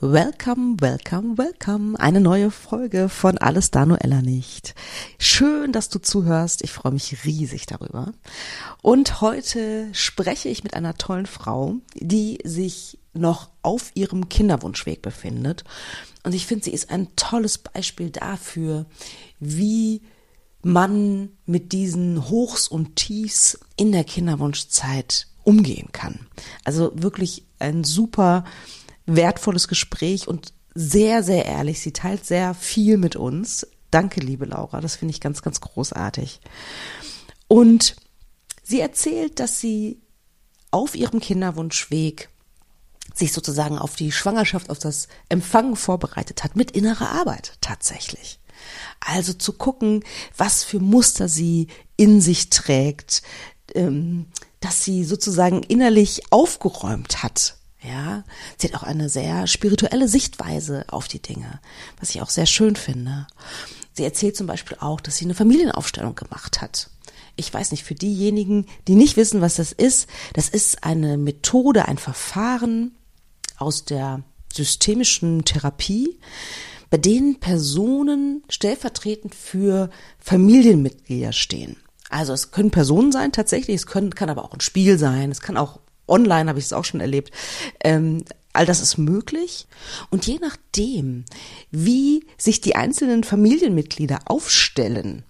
Welcome, welcome, welcome. Eine neue Folge von Alles da Noella nicht. Schön, dass du zuhörst. Ich freue mich riesig darüber. Und heute spreche ich mit einer tollen Frau, die sich noch auf ihrem Kinderwunschweg befindet. Und ich finde, sie ist ein tolles Beispiel dafür, wie man mit diesen Hochs und Tiefs in der Kinderwunschzeit umgehen kann. Also wirklich ein super wertvolles Gespräch und sehr, sehr ehrlich. Sie teilt sehr viel mit uns. Danke, liebe Laura. Das finde ich ganz, ganz großartig. Und sie erzählt, dass sie auf ihrem Kinderwunschweg sich sozusagen auf die Schwangerschaft, auf das Empfangen vorbereitet hat, mit innerer Arbeit tatsächlich. Also zu gucken, was für Muster sie in sich trägt, ähm, dass sie sozusagen innerlich aufgeräumt hat ja, sie hat auch eine sehr spirituelle Sichtweise auf die Dinge, was ich auch sehr schön finde. Sie erzählt zum Beispiel auch, dass sie eine Familienaufstellung gemacht hat. Ich weiß nicht, für diejenigen, die nicht wissen, was das ist, das ist eine Methode, ein Verfahren aus der systemischen Therapie, bei denen Personen stellvertretend für Familienmitglieder stehen. Also es können Personen sein tatsächlich, es können, kann aber auch ein Spiel sein, es kann auch online habe ich es auch schon erlebt. Ähm, all das ist möglich. Und je nachdem, wie sich die einzelnen Familienmitglieder aufstellen,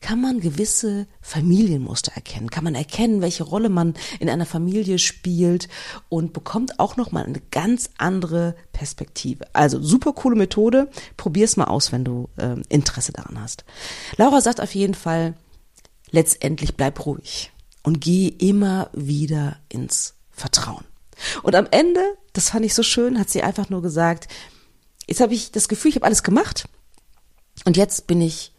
kann man gewisse Familienmuster erkennen, kann man erkennen, welche Rolle man in einer Familie spielt und bekommt auch noch mal eine ganz andere Perspektive. Also super coole Methode, probier's mal aus, wenn du äh, Interesse daran hast. Laura sagt auf jeden Fall, letztendlich bleib ruhig und gehe immer wieder ins Vertrauen. Und am Ende, das fand ich so schön, hat sie einfach nur gesagt, jetzt habe ich das Gefühl, ich habe alles gemacht und jetzt bin ich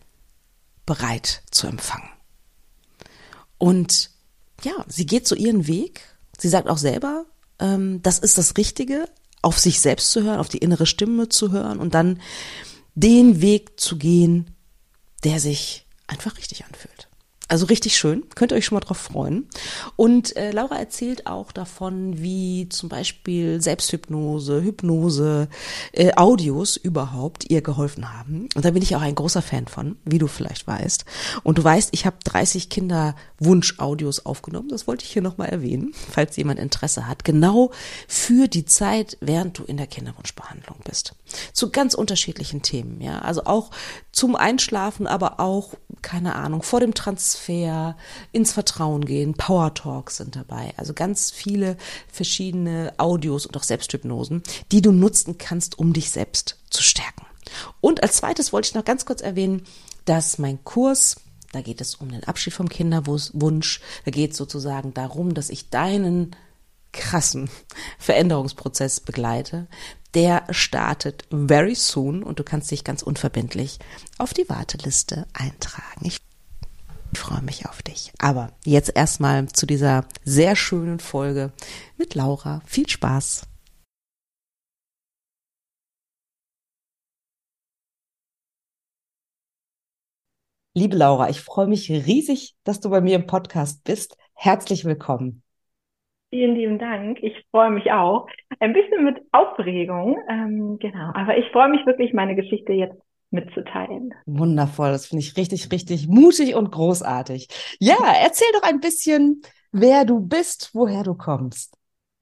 bereit zu empfangen. Und ja, sie geht so ihren Weg. Sie sagt auch selber, ähm, das ist das Richtige, auf sich selbst zu hören, auf die innere Stimme zu hören und dann den Weg zu gehen, der sich einfach richtig anfühlt. Also richtig schön, könnt ihr euch schon mal drauf freuen. Und äh, Laura erzählt auch davon, wie zum Beispiel Selbsthypnose, Hypnose, äh, Audios überhaupt ihr geholfen haben. Und da bin ich auch ein großer Fan von, wie du vielleicht weißt. Und du weißt, ich habe 30 Kinderwunsch-Audios aufgenommen. Das wollte ich hier nochmal erwähnen, falls jemand Interesse hat. Genau für die Zeit, während du in der Kinderwunschbehandlung bist. Zu ganz unterschiedlichen Themen, ja. Also auch zum Einschlafen, aber auch, keine Ahnung, vor dem Transfer ins Vertrauen gehen, Power Talks sind dabei. Also ganz viele verschiedene Audios und auch Selbsthypnosen, die du nutzen kannst, um dich selbst zu stärken. Und als zweites wollte ich noch ganz kurz erwähnen, dass mein Kurs da geht es um den Abschied vom Kinderwunsch. Da geht es sozusagen darum, dass ich deinen krassen Veränderungsprozess begleite. Der startet very soon und du kannst dich ganz unverbindlich auf die Warteliste eintragen. Ich freue mich auf dich. Aber jetzt erstmal zu dieser sehr schönen Folge mit Laura. Viel Spaß. Liebe Laura, ich freue mich riesig, dass du bei mir im Podcast bist. Herzlich willkommen. Vielen lieben Dank. Ich freue mich auch. Ein bisschen mit Aufregung, ähm, genau. Aber ich freue mich wirklich, meine Geschichte jetzt mitzuteilen. Wundervoll, das finde ich richtig, richtig mutig und großartig. Ja, erzähl doch ein bisschen, wer du bist, woher du kommst.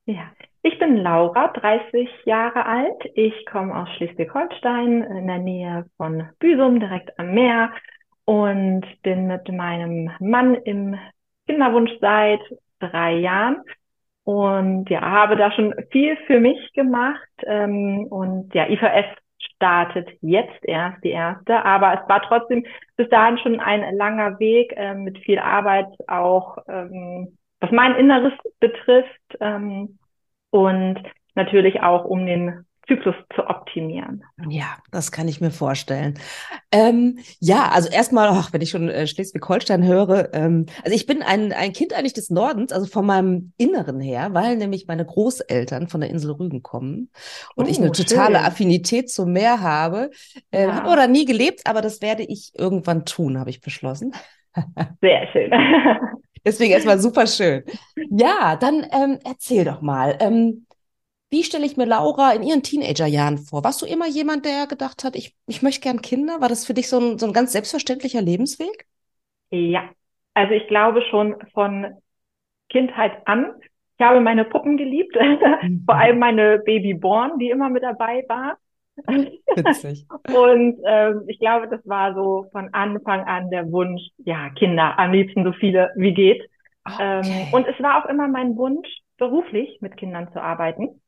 Ja, ich bin Laura, 30 Jahre alt. Ich komme aus Schleswig-Holstein in der Nähe von Büsum, direkt am Meer und bin mit meinem Mann im Kinderwunsch seit drei Jahren und ja, habe da schon viel für mich gemacht. Ähm, und ja, IVF startet jetzt erst die erste, aber es war trotzdem bis dahin schon ein langer Weg äh, mit viel Arbeit auch, ähm, was mein Inneres betrifft. Ähm, und natürlich auch um den Zyklus zu optimieren. Ja, das kann ich mir vorstellen. Ähm, ja, also erstmal, ach, wenn ich schon äh, Schleswig-Holstein höre, ähm, also ich bin ein, ein Kind eigentlich des Nordens, also von meinem Inneren her, weil nämlich meine Großeltern von der Insel Rügen kommen und oh, ich eine totale schön. Affinität zum Meer habe. Äh, ja. Habe oder nie gelebt, aber das werde ich irgendwann tun, habe ich beschlossen. Sehr schön. Deswegen erstmal super schön. Ja, dann ähm, erzähl doch mal. Ähm, wie stelle ich mir Laura in ihren Teenagerjahren vor? Warst du immer jemand, der gedacht hat, ich, ich möchte gern Kinder? War das für dich so ein, so ein ganz selbstverständlicher Lebensweg? Ja, also ich glaube schon von Kindheit an. Ich habe meine Puppen geliebt, mhm. vor allem meine Babyborn, die immer mit dabei war. Witzig. Und ähm, ich glaube, das war so von Anfang an der Wunsch, ja, Kinder, am liebsten so viele wie geht. Ähm, okay. Ähm, und es war auch immer mein Wunsch, beruflich mit Kindern zu arbeiten,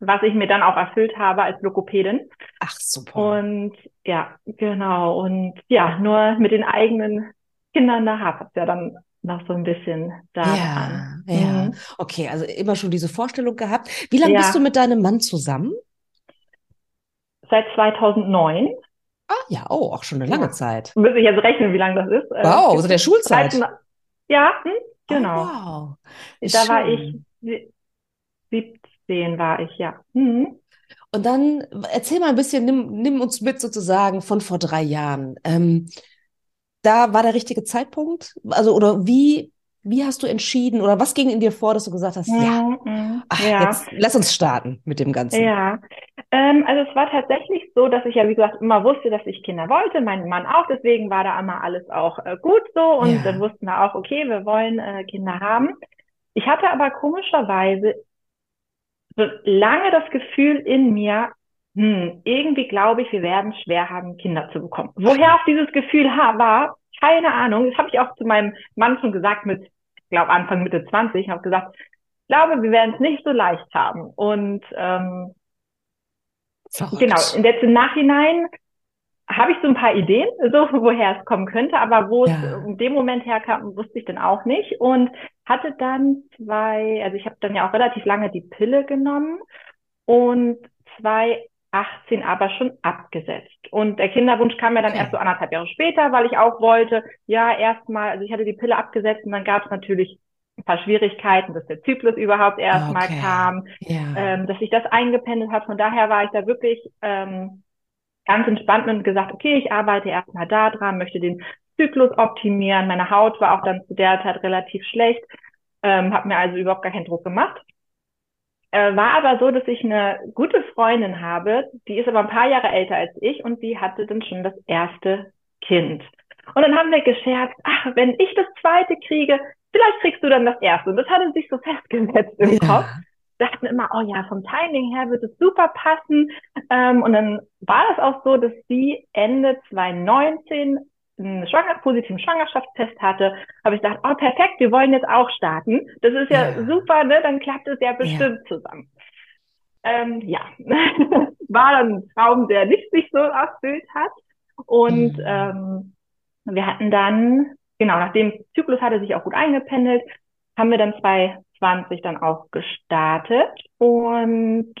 was ich mir dann auch erfüllt habe als Lokopädin. Ach, super. Und ja, genau. Und ja, nur mit den eigenen Kindern da hapert es ja dann noch so ein bisschen da. Ja, ja. Mhm. Okay, also immer schon diese Vorstellung gehabt. Wie lange ja. bist du mit deinem Mann zusammen? Seit 2009. Ah ja, oh, auch schon eine lange ja. Zeit. Müsste ich jetzt rechnen, wie lange das ist. Äh, wow, so also der Schulzeit. 13, ja, hm, genau. Oh, wow. Da Schön. war ich 17 war ich, ja. Mhm. Und dann erzähl mal ein bisschen, nimm, nimm uns mit sozusagen von vor drei Jahren. Ähm, da war der richtige Zeitpunkt? Also, oder wie, wie hast du entschieden oder was ging in dir vor, dass du gesagt hast, ja, mhm, ach, ja. jetzt lass uns starten mit dem Ganzen? Ja, ähm, also es war tatsächlich so, dass ich ja, wie gesagt, immer wusste, dass ich Kinder wollte, mein Mann auch, deswegen war da immer alles auch äh, gut so und ja. dann wussten wir auch, okay, wir wollen äh, Kinder haben. Ich hatte aber komischerweise so lange das Gefühl in mir, hm, irgendwie glaube ich, wir werden schwer haben, Kinder zu bekommen. Woher auch dieses Gefühl war, keine Ahnung. Das habe ich auch zu meinem Mann schon gesagt mit, ich glaube Anfang Mitte 20, habe gesagt, ich glaube, wir werden es nicht so leicht haben. Und ähm, genau, in der Nachhinein habe ich so ein paar Ideen, so woher es kommen könnte, aber wo ja. es in dem Moment herkam, wusste ich dann auch nicht und hatte dann zwei, also ich habe dann ja auch relativ lange die Pille genommen und zwei 18 aber schon abgesetzt. Und der Kinderwunsch kam ja dann okay. erst so anderthalb Jahre später, weil ich auch wollte, ja, erstmal, also ich hatte die Pille abgesetzt und dann gab es natürlich ein paar Schwierigkeiten, dass der Zyklus überhaupt erstmal okay. kam, ja. ähm, dass sich das eingependelt hat. Von daher war ich da wirklich ähm, ganz entspannt und gesagt, okay, ich arbeite erstmal da dran, möchte den Zyklus optimieren. Meine Haut war auch dann zu der Zeit relativ schlecht, ähm, habe mir also überhaupt gar keinen Druck gemacht. Äh, war aber so, dass ich eine gute Freundin habe, die ist aber ein paar Jahre älter als ich und die hatte dann schon das erste Kind. Und dann haben wir gescherzt, ach, wenn ich das zweite kriege, vielleicht kriegst du dann das erste. Und das hatte sich so festgesetzt im ja. Kopf. Dachten immer, oh ja, vom Timing her wird es super passen. Ähm, und dann war das auch so, dass sie Ende 2019 einen Schwanger positiven Schwangerschaftstest hatte, habe ich gedacht, oh perfekt, wir wollen jetzt auch starten. Das ist ja, ja. super, ne? Dann klappt es ja bestimmt ja. zusammen. Ähm, ja, war dann ein Traum, der nicht sich so erfüllt hat. Und mhm. ähm, wir hatten dann, genau, nachdem Zyklus hatte sich auch gut eingependelt, haben wir dann 2020 dann auch gestartet. Und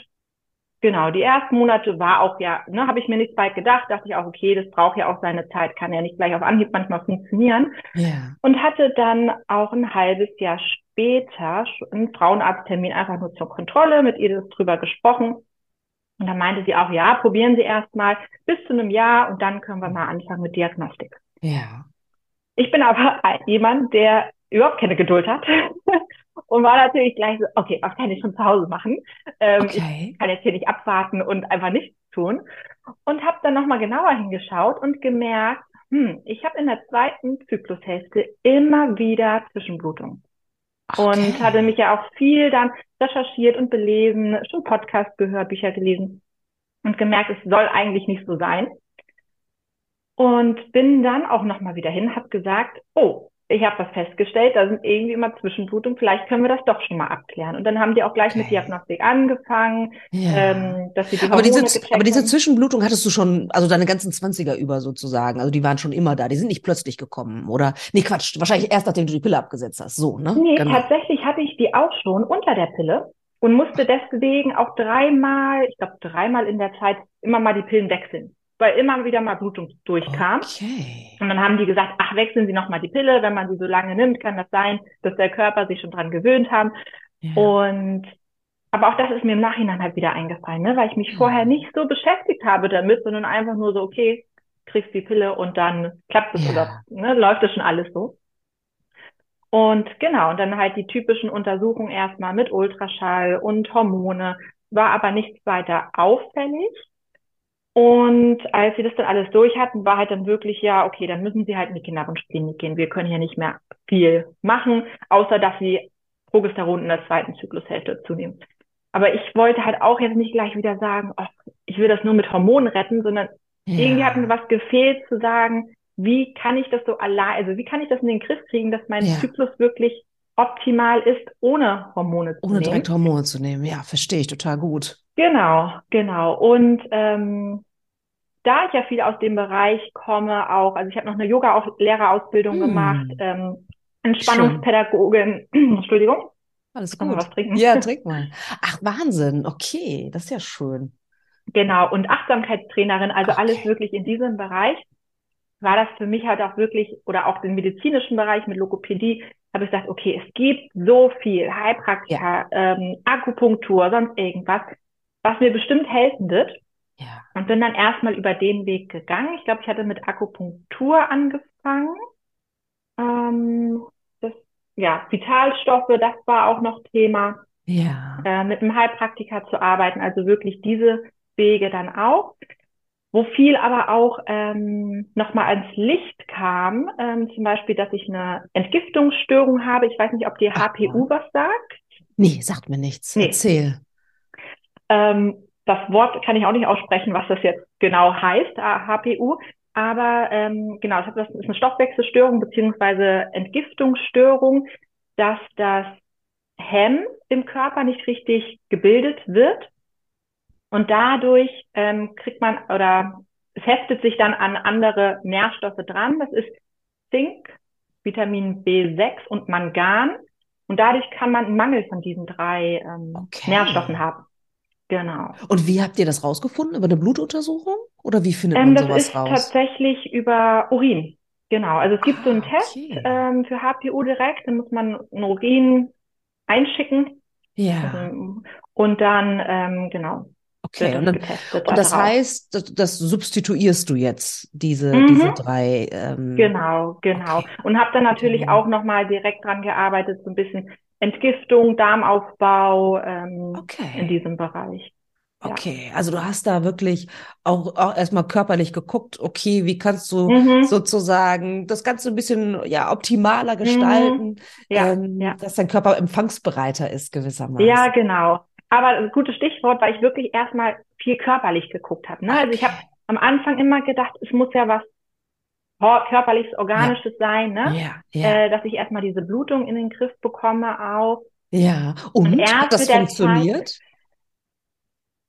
Genau, die ersten Monate war auch ja, ne, habe ich mir nicht bald gedacht, dachte ich auch, okay, das braucht ja auch seine Zeit, kann ja nicht gleich auf Anhieb manchmal funktionieren. Ja. Und hatte dann auch ein halbes Jahr später einen Frauenarzttermin einfach nur zur Kontrolle, mit ihr das drüber gesprochen. Und dann meinte sie auch, ja, probieren Sie erstmal bis zu einem Jahr und dann können wir mal anfangen mit Diagnostik. Ja. Ich bin aber jemand, der überhaupt keine Geduld hat und war natürlich gleich so, okay, was kann ich schon zu Hause machen? Ähm, okay. Ich kann jetzt hier nicht abwarten und einfach nichts tun. Und habe dann nochmal genauer hingeschaut und gemerkt, hm, ich habe in der zweiten Zyklushälfte immer wieder Zwischenblutung. Okay. Und hatte mich ja auch viel dann recherchiert und belesen, schon Podcast gehört, Bücher gelesen und gemerkt, es soll eigentlich nicht so sein. Und bin dann auch nochmal wieder hin, habe gesagt, oh, ich habe was festgestellt, da sind irgendwie immer Zwischenblutungen, vielleicht können wir das doch schon mal abklären. Und dann haben die auch gleich okay. mit Diagnostik angefangen, ja. ähm, dass sie die aber diese, aber diese Zwischenblutung hattest du schon, also deine ganzen Zwanziger über sozusagen, also die waren schon immer da, die sind nicht plötzlich gekommen, oder? Nee, Quatsch, wahrscheinlich erst nachdem du die Pille abgesetzt hast, so, ne? Nee, genau. tatsächlich hatte ich die auch schon unter der Pille und musste deswegen auch dreimal, ich glaube dreimal in der Zeit immer mal die Pillen wechseln weil immer wieder mal Blutung durchkam. Okay. Und dann haben die gesagt, ach, wechseln Sie nochmal die Pille, wenn man sie so lange nimmt, kann das sein, dass der Körper sich schon dran gewöhnt haben. Ja. Und aber auch das ist mir im Nachhinein halt wieder eingefallen, ne? weil ich mich ja. vorher nicht so beschäftigt habe damit, sondern einfach nur so, okay, kriegst die Pille und dann klappt es ja. oder ne, läuft das schon alles so. Und genau, und dann halt die typischen Untersuchungen erstmal mit Ultraschall und Hormone, war aber nichts weiter auffällig. Und als wir das dann alles durch hatten, war halt dann wirklich, ja, okay, dann müssen sie halt in die Kinderwunschklinik gehen. Wir können hier nicht mehr viel machen, außer dass sie Progesteron in der zweiten Zyklushälfte zunehmen. Aber ich wollte halt auch jetzt nicht gleich wieder sagen, oh, ich will das nur mit Hormonen retten, sondern ja. irgendwie hat mir was gefehlt zu sagen, wie kann ich das so allein, also wie kann ich das in den Griff kriegen, dass mein ja. Zyklus wirklich optimal ist, ohne Hormone zu ohne nehmen. Ohne direkt Hormone zu nehmen, ja, verstehe ich total gut. Genau, genau. Und ähm, da ich ja viel aus dem Bereich komme, auch, also ich habe noch eine Yoga-Lehrerausbildung hm. gemacht, ähm, Entspannungspädagogin, Entschuldigung. Alles gut. was trinken? Ja, trink mal. Ach, Wahnsinn. Okay, das ist ja schön. Genau, und Achtsamkeitstrainerin, also okay. alles wirklich in diesem Bereich, war das für mich halt auch wirklich, oder auch den medizinischen Bereich mit Logopädie, habe ich gesagt, okay, es gibt so viel Heilpraktika, ja. ähm, Akupunktur, sonst irgendwas, was mir bestimmt helfen wird. Ja. Und bin dann erstmal über den Weg gegangen. Ich glaube, ich hatte mit Akupunktur angefangen. Ähm, das, ja, Vitalstoffe, das war auch noch Thema. Ja. Äh, mit einem Heilpraktiker zu arbeiten, also wirklich diese Wege dann auch. Wo viel aber auch ähm, nochmal ans Licht kam, ähm, zum Beispiel, dass ich eine Entgiftungsstörung habe. Ich weiß nicht, ob dir HPU was sagt. Nee, sagt mir nichts. Nee. Erzähl. Ähm, das Wort kann ich auch nicht aussprechen, was das jetzt genau heißt, HPU. Aber ähm, genau, das ist eine Stoffwechselstörung beziehungsweise Entgiftungsstörung, dass das Hemm im Körper nicht richtig gebildet wird. Und dadurch ähm, kriegt man oder es heftet sich dann an andere Nährstoffe dran. Das ist Zink, Vitamin B6 und Mangan. Und dadurch kann man einen Mangel von diesen drei ähm, okay. Nährstoffen haben. Genau. Und wie habt ihr das rausgefunden? Über eine Blutuntersuchung? Oder wie findet ähm, man sowas raus? Das ist tatsächlich über Urin. Genau. Also es gibt ah, so einen ah, Test ähm, für HPU direkt. Dann muss man einen Urin einschicken. Ja. Also, und dann, ähm, genau. Okay, und, dann, und das heißt, das, das, substituierst du jetzt, diese, mhm. diese drei. Ähm, genau, genau. Okay. Und habe dann natürlich okay. auch nochmal direkt dran gearbeitet, so ein bisschen Entgiftung, Darmaufbau ähm, okay. in diesem Bereich. Okay, also du hast da wirklich auch, auch erstmal körperlich geguckt, okay, wie kannst du mhm. sozusagen das Ganze ein bisschen ja optimaler mhm. gestalten, mhm. ja, ähm, ja. dass dein Körper empfangsbereiter ist gewissermaßen. Ja, genau. Aber ein gutes Stichwort, weil ich wirklich erstmal viel körperlich geguckt habe. Ne? Okay. Also ich habe am Anfang immer gedacht, es muss ja was körperliches, organisches ja. sein, ne? Ja, ja. Äh, dass ich erstmal diese Blutung in den Griff bekomme auch. Ja, und, und hat das funktioniert?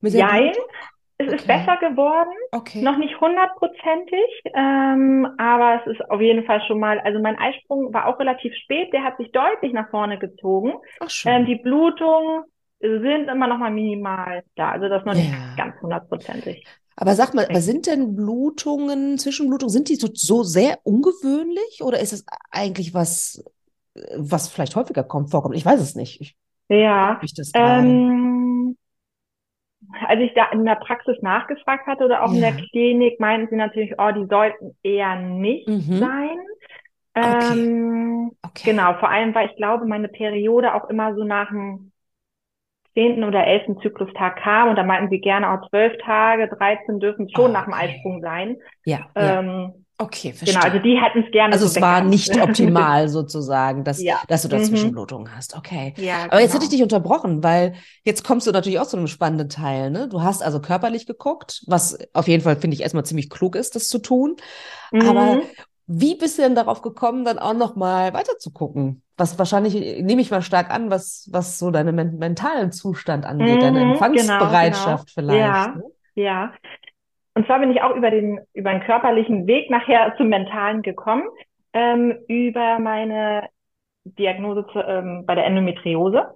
Nein, es okay. ist besser geworden. Okay. Noch nicht hundertprozentig, ähm, aber es ist auf jeden Fall schon mal, also mein Eisprung war auch relativ spät, der hat sich deutlich nach vorne gezogen. Ach, schön. Ähm, die Blutungen sind immer noch mal minimal da, also das noch nicht ganz hundertprozentig. Aber sag mal, aber sind denn Blutungen, Zwischenblutungen, sind die so, so sehr ungewöhnlich oder ist es eigentlich was, was vielleicht häufiger kommt, vorkommt? Ich weiß es nicht. Ich, ja. Ich ähm, als ich da in der Praxis nachgefragt hatte oder auch ja. in der Klinik, meinten sie natürlich, oh, die sollten eher nicht mhm. sein. Ähm, okay. okay. Genau, vor allem, weil ich glaube, meine Periode auch immer so nach dem zehnten oder elften Zyklustag kam und da meinten sie gerne auch zwölf Tage, 13 dürfen schon oh, nach dem Eisprung sein. Ja. Ähm, Okay, verstehe. Genau, also die hätten es gerne. Also so es war nicht optimal sozusagen, dass, ja. dass du dazwischen mhm. Blutungen hast. Okay. Ja, Aber genau. jetzt hätte ich dich unterbrochen, weil jetzt kommst du natürlich auch zu einem spannenden Teil. Ne? Du hast also körperlich geguckt, was auf jeden Fall finde ich erstmal ziemlich klug ist, das zu tun. Mhm. Aber wie bist du denn darauf gekommen, dann auch noch mal weiter zu gucken? Was wahrscheinlich nehme ich mal stark an, was was so deinen men mentalen Zustand angeht, mhm, deine Empfangsbereitschaft genau, genau. vielleicht. Ja, ne? ja. Und zwar bin ich auch über den über einen körperlichen Weg nachher zum mentalen gekommen, ähm, über meine Diagnose zu, ähm, bei der Endometriose.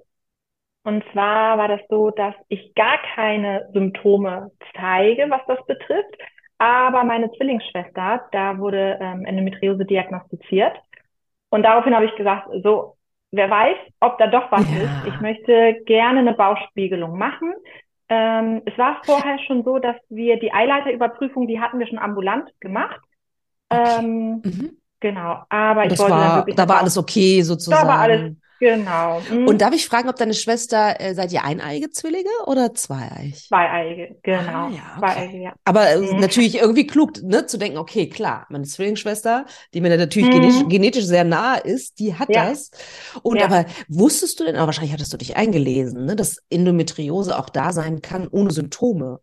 Und zwar war das so, dass ich gar keine Symptome zeige, was das betrifft. Aber meine Zwillingsschwester, da wurde ähm, Endometriose diagnostiziert. Und daraufhin habe ich gesagt, so, wer weiß, ob da doch was ja. ist. Ich möchte gerne eine Bauchspiegelung machen. Ähm, es war vorher schon so, dass wir die Eileiterüberprüfung, die hatten wir schon ambulant gemacht. Okay. Ähm, mhm. Genau, aber ich wollte war, da war alles okay sozusagen. Da war alles Genau. Mhm. Und darf ich fragen, ob deine Schwester, äh, seid ihr eineige Zwillinge oder zweieig? Zweieige, genau. Ah, ja, okay. Zweieige, ja. Aber äh, mhm. natürlich irgendwie klug, ne, zu denken, okay, klar, meine Zwillingsschwester, die mir natürlich mhm. genetisch, genetisch, sehr nahe ist, die hat ja. das. Und ja. aber wusstest du denn, aber wahrscheinlich hattest du dich eingelesen, ne, dass Endometriose auch da sein kann ohne Symptome?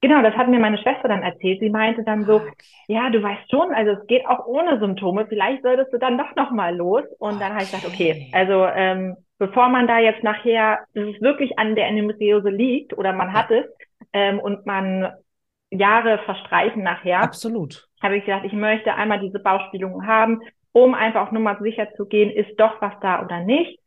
Genau, das hat mir meine Schwester dann erzählt. Sie meinte dann so, ah, okay. ja, du weißt schon, also es geht auch ohne Symptome. Vielleicht solltest du dann doch noch mal los. Und okay. dann habe ich gesagt, okay, also ähm, bevor man da jetzt nachher, dass es wirklich an der Endometriose liegt oder man hat es ähm, und man Jahre verstreichen nachher. Absolut. Habe ich gesagt, ich möchte einmal diese Bauchspielungen haben, um einfach auch nur mal sicher zu gehen, ist doch was da oder nicht.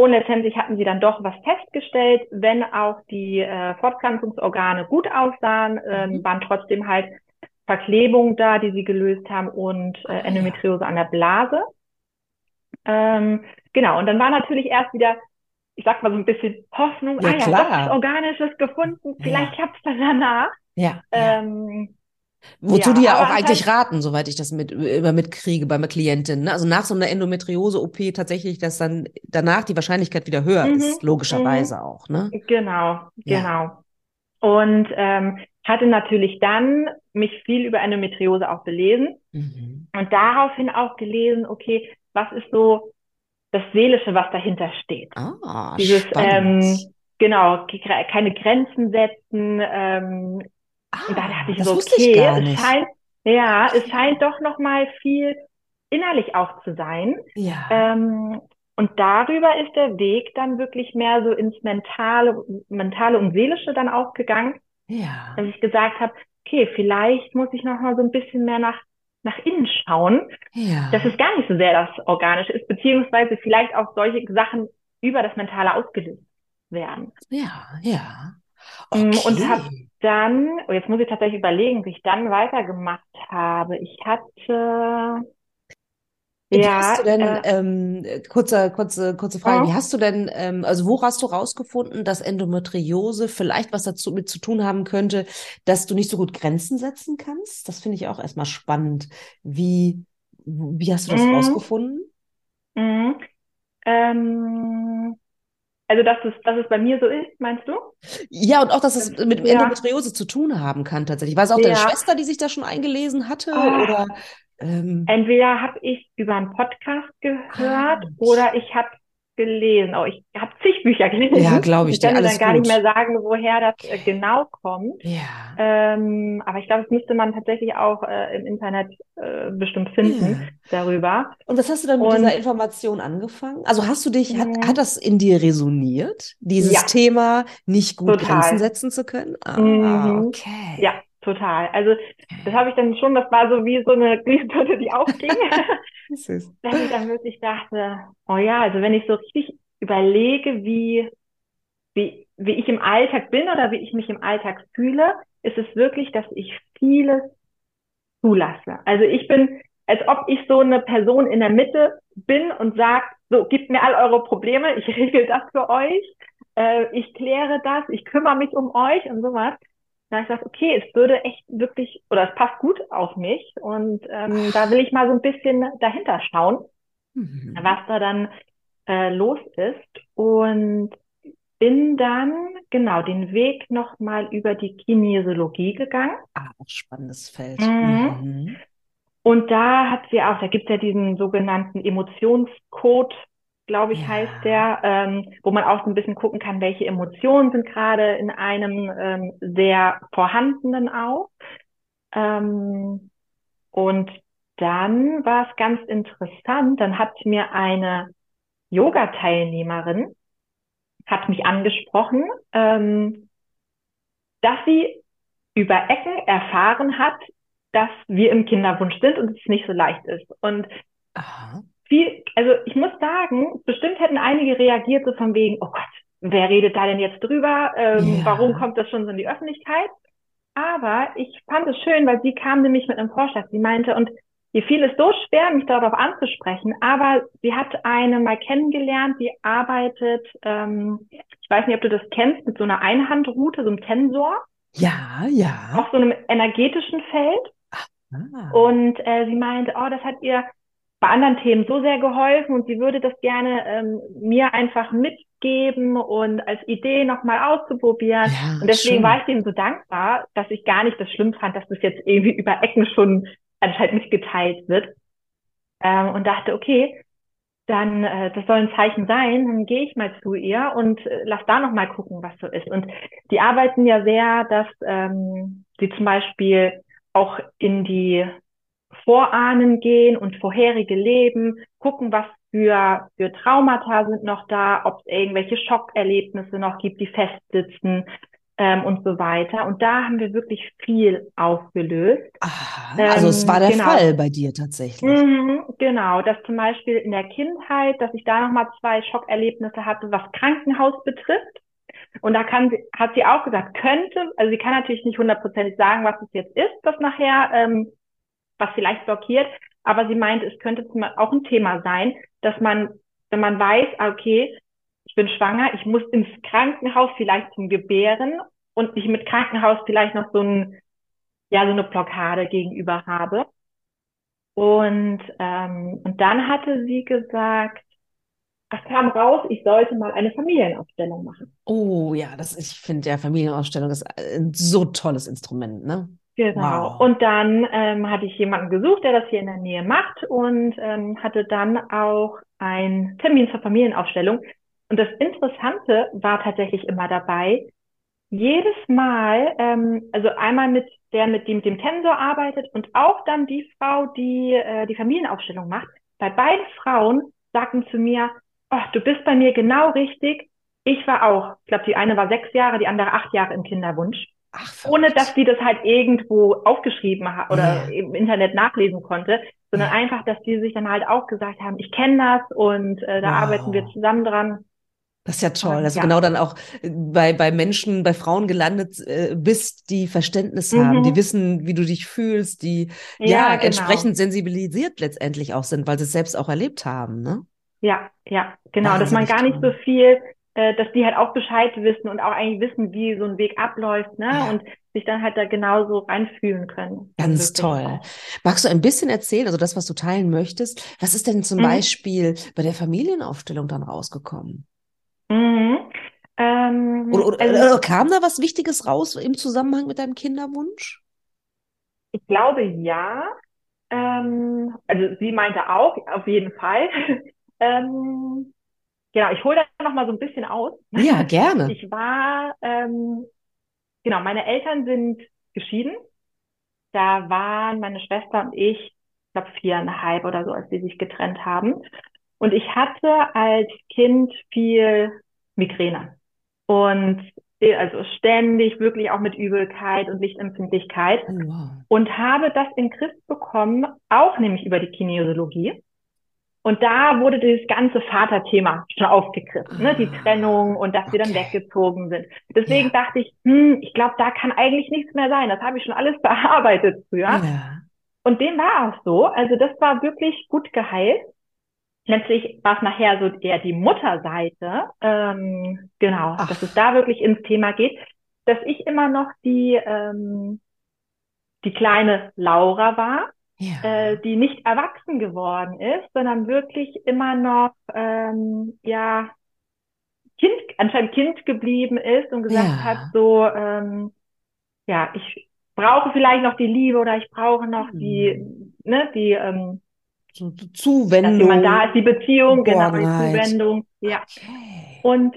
Und letztendlich hatten sie dann doch was festgestellt, wenn auch die äh, Fortpflanzungsorgane gut aussahen, äh, mhm. waren trotzdem halt Verklebungen da, die sie gelöst haben und äh, ah, Endometriose an der Blase. Ähm, genau, und dann war natürlich erst wieder, ich sag mal so ein bisschen Hoffnung, ja, ah ja, klar. doch Organisches gefunden, vielleicht ja. es dann danach. Ja. Ähm, Wozu ja, die ja auch eigentlich halt, raten, soweit ich das mit, immer mitkriege bei Klientinnen. Ne? Also nach so einer Endometriose-OP tatsächlich, dass dann danach die Wahrscheinlichkeit wieder höher mhm, ist, logischerweise mhm. auch. Ne? Genau, genau. Ja. Und ähm, hatte natürlich dann mich viel über Endometriose auch belesen mhm. und daraufhin auch gelesen, okay, was ist so das Seelische, was dahinter steht. Ah, Dieses, ähm, genau, keine Grenzen setzen, ähm, Ah, und da dachte ich das so, okay, ich es scheint, ja, es scheint doch noch mal viel innerlich auch zu sein. Ja. Ähm, und darüber ist der Weg dann wirklich mehr so ins mentale, mentale und seelische dann auch gegangen. Ja. Dass ich gesagt habe, okay, vielleicht muss ich noch mal so ein bisschen mehr nach nach innen schauen, ja. dass es gar nicht so sehr das Organische ist, beziehungsweise vielleicht auch solche Sachen über das Mentale ausgelöst werden. Ja, ja. Mm, okay. Und habe dann, oh, jetzt muss ich tatsächlich überlegen, wie ich dann weitergemacht habe. Ich hatte wie ja, hast du denn, äh, ähm, kurze, kurze, kurze Frage, oh. wie hast du denn, ähm, also wo hast du rausgefunden, dass Endometriose vielleicht was dazu mit zu tun haben könnte, dass du nicht so gut Grenzen setzen kannst? Das finde ich auch erstmal spannend. Wie, wie hast du das mm. rausgefunden? Mm. Ähm, also, dass es, dass es bei mir so ist, meinst du? Ja, und auch, dass es mit Endometriose ja. zu tun haben kann tatsächlich. War es auch ja. deine Schwester, die sich da schon eingelesen hatte? Oh. Oder, ähm... Entweder habe ich über einen Podcast gehört ah. oder ich habe gelesen. Oh, ich habe zig Bücher gelesen. Ja, glaube ich. Ich kann dir dann gar gut. nicht mehr sagen, woher das äh, genau kommt. Ja. Ähm, aber ich glaube, das müsste man tatsächlich auch äh, im Internet äh, bestimmt finden ja. darüber. Und was hast du dann mit Und, dieser Information angefangen? Also hast du dich, hat, hat das in dir resoniert, dieses ja. Thema nicht gut Total. Grenzen setzen zu können? Ah, mhm. okay. Ja, total. Also das habe ich dann schon, das war so wie so eine Glühbirne, die aufging. dass ich dann wirklich dachte, oh ja, also wenn ich so richtig überlege, wie, wie, wie ich im Alltag bin oder wie ich mich im Alltag fühle, ist es wirklich, dass ich vieles zulasse. Also ich bin, als ob ich so eine Person in der Mitte bin und sage, so, gebt mir all eure Probleme, ich regel das für euch, äh, ich kläre das, ich kümmere mich um euch und sowas. Da habe ich gesagt, okay, es würde echt wirklich, oder es passt gut auf mich und ähm, da will ich mal so ein bisschen dahinter schauen, mhm. was da dann äh, los ist und bin dann genau den Weg nochmal über die Kinesiologie gegangen. Ah, spannendes Feld. Mhm. Mhm. Und da hat sie auch, da gibt es ja diesen sogenannten Emotionscode, glaube ich, ja. heißt der, ähm, wo man auch so ein bisschen gucken kann, welche Emotionen sind gerade in einem ähm, sehr vorhandenen auch. Ähm, und dann war es ganz interessant, dann hat mir eine Yoga-Teilnehmerin, hat mich angesprochen, ähm, dass sie über Ecken erfahren hat, dass wir im Kinderwunsch sind und es nicht so leicht ist. Und Aha viel, also ich muss sagen, bestimmt hätten einige reagiert so von wegen, oh Gott, wer redet da denn jetzt drüber? Ähm, ja. Warum kommt das schon so in die Öffentlichkeit? Aber ich fand es schön, weil sie kam nämlich mit einem Vorschlag. Sie meinte, und ihr fiel es so schwer, mich darauf anzusprechen, aber sie hat eine mal kennengelernt, die arbeitet, ähm, ich weiß nicht, ob du das kennst, mit so einer Einhandroute, so einem Tensor. Ja, ja. Auf so einem energetischen Feld. Ah. Und äh, sie meinte, oh, das hat ihr bei anderen Themen so sehr geholfen und sie würde das gerne ähm, mir einfach mitgeben und als Idee nochmal auszuprobieren. Ja, und deswegen schön. war ich ihm so dankbar, dass ich gar nicht das schlimm fand, dass das jetzt irgendwie über Ecken schon anscheinend nicht geteilt wird. Ähm, und dachte, okay, dann äh, das soll ein Zeichen sein, dann gehe ich mal zu ihr und äh, lass da noch mal gucken, was so ist. Und die arbeiten ja sehr, dass ähm, sie zum Beispiel auch in die Vorahnen gehen und vorherige Leben, gucken, was für, für Traumata sind noch da, ob es irgendwelche Schockerlebnisse noch gibt, die festsitzen ähm, und so weiter. Und da haben wir wirklich viel aufgelöst. Aha, also ähm, es war der genau. Fall bei dir tatsächlich. Mhm, genau, dass zum Beispiel in der Kindheit, dass ich da nochmal zwei Schockerlebnisse hatte, was Krankenhaus betrifft. Und da kann sie, hat sie auch gesagt, könnte, also sie kann natürlich nicht hundertprozentig sagen, was es jetzt ist, was nachher, ähm, was vielleicht blockiert, aber sie meint, es könnte auch ein Thema sein, dass man, wenn man weiß, ah, okay, ich bin schwanger, ich muss ins Krankenhaus vielleicht zum Gebären und ich mit Krankenhaus vielleicht noch so ein, ja, so eine Blockade gegenüber habe. Und, ähm, und dann hatte sie gesagt, es kam raus, ich sollte mal eine Familienausstellung machen. Oh ja, das, ich finde ja Familienausstellung ist ein so tolles Instrument, ne? Genau. Wow. Und dann ähm, hatte ich jemanden gesucht, der das hier in der Nähe macht und ähm, hatte dann auch einen Termin zur Familienausstellung. Und das Interessante war tatsächlich immer dabei, jedes Mal, ähm, also einmal mit der, mit dem, mit dem Tensor arbeitet und auch dann die Frau, die äh, die Familienaufstellung macht, bei beiden Frauen sagten zu mir, oh, du bist bei mir genau richtig. Ich war auch, ich glaube, die eine war sechs Jahre, die andere acht Jahre im Kinderwunsch. Ach, ohne dass sie das halt irgendwo aufgeschrieben hat oder ja. im Internet nachlesen konnte, sondern ja. einfach, dass die sich dann halt auch gesagt haben, ich kenne das und äh, da wow. arbeiten wir zusammen dran. Das ist ja toll, dass ja. du genau dann auch äh, bei, bei Menschen, bei Frauen gelandet äh, bist, die Verständnis mhm. haben, die wissen, wie du dich fühlst, die ja, genau. entsprechend sensibilisiert letztendlich auch sind, weil sie es selbst auch erlebt haben, ne? Ja, ja, genau, Wahnsinnig dass man gar nicht so viel, äh, dass die halt auch Bescheid wissen und auch eigentlich wissen, wie so ein Weg abläuft, ne? Ja. Und sich dann halt da genauso reinfühlen können. Ganz toll. Auch. Magst du ein bisschen erzählen, also das, was du teilen möchtest? Was ist denn zum mhm. Beispiel bei der Familienaufstellung dann rausgekommen? Mhm. Ähm, oder, oder, also, oder kam da was Wichtiges raus im Zusammenhang mit deinem Kinderwunsch? Ich glaube ja. Ähm, also sie meinte auch, auf jeden Fall. ähm, genau, ich hole da noch mal so ein bisschen aus. Ja, gerne. Ich war, ähm, genau, meine Eltern sind geschieden. Da waren meine Schwester und ich, ich glaube viereinhalb oder so, als sie sich getrennt haben. Und ich hatte als Kind viel Migräne. Und also ständig wirklich auch mit Übelkeit und Lichtempfindlichkeit. Oh, wow. Und habe das in Griff bekommen, auch nämlich über die Kinesiologie. Und da wurde dieses ganze Vaterthema schon aufgegriffen, ah, ne? die ah, Trennung und dass okay. wir dann weggezogen sind. Deswegen ja. dachte ich, hm, ich glaube, da kann eigentlich nichts mehr sein. Das habe ich schon alles bearbeitet früher. Ja. Und dem war auch so. Also das war wirklich gut geheilt letztlich war es nachher so eher die Mutterseite, ähm, genau, Ach. dass es da wirklich ins Thema geht, dass ich immer noch die, ähm, die kleine Laura war, ja. äh, die nicht erwachsen geworden ist, sondern wirklich immer noch, ähm, ja, Kind, anscheinend Kind geblieben ist und gesagt ja. hat, so, ähm, ja, ich brauche vielleicht noch die Liebe oder ich brauche noch die, hm. ne, die, ähm, so Zuwendung. Dass jemand da ist, die Beziehung, genau, die Zuwendung. Ja. Okay. Und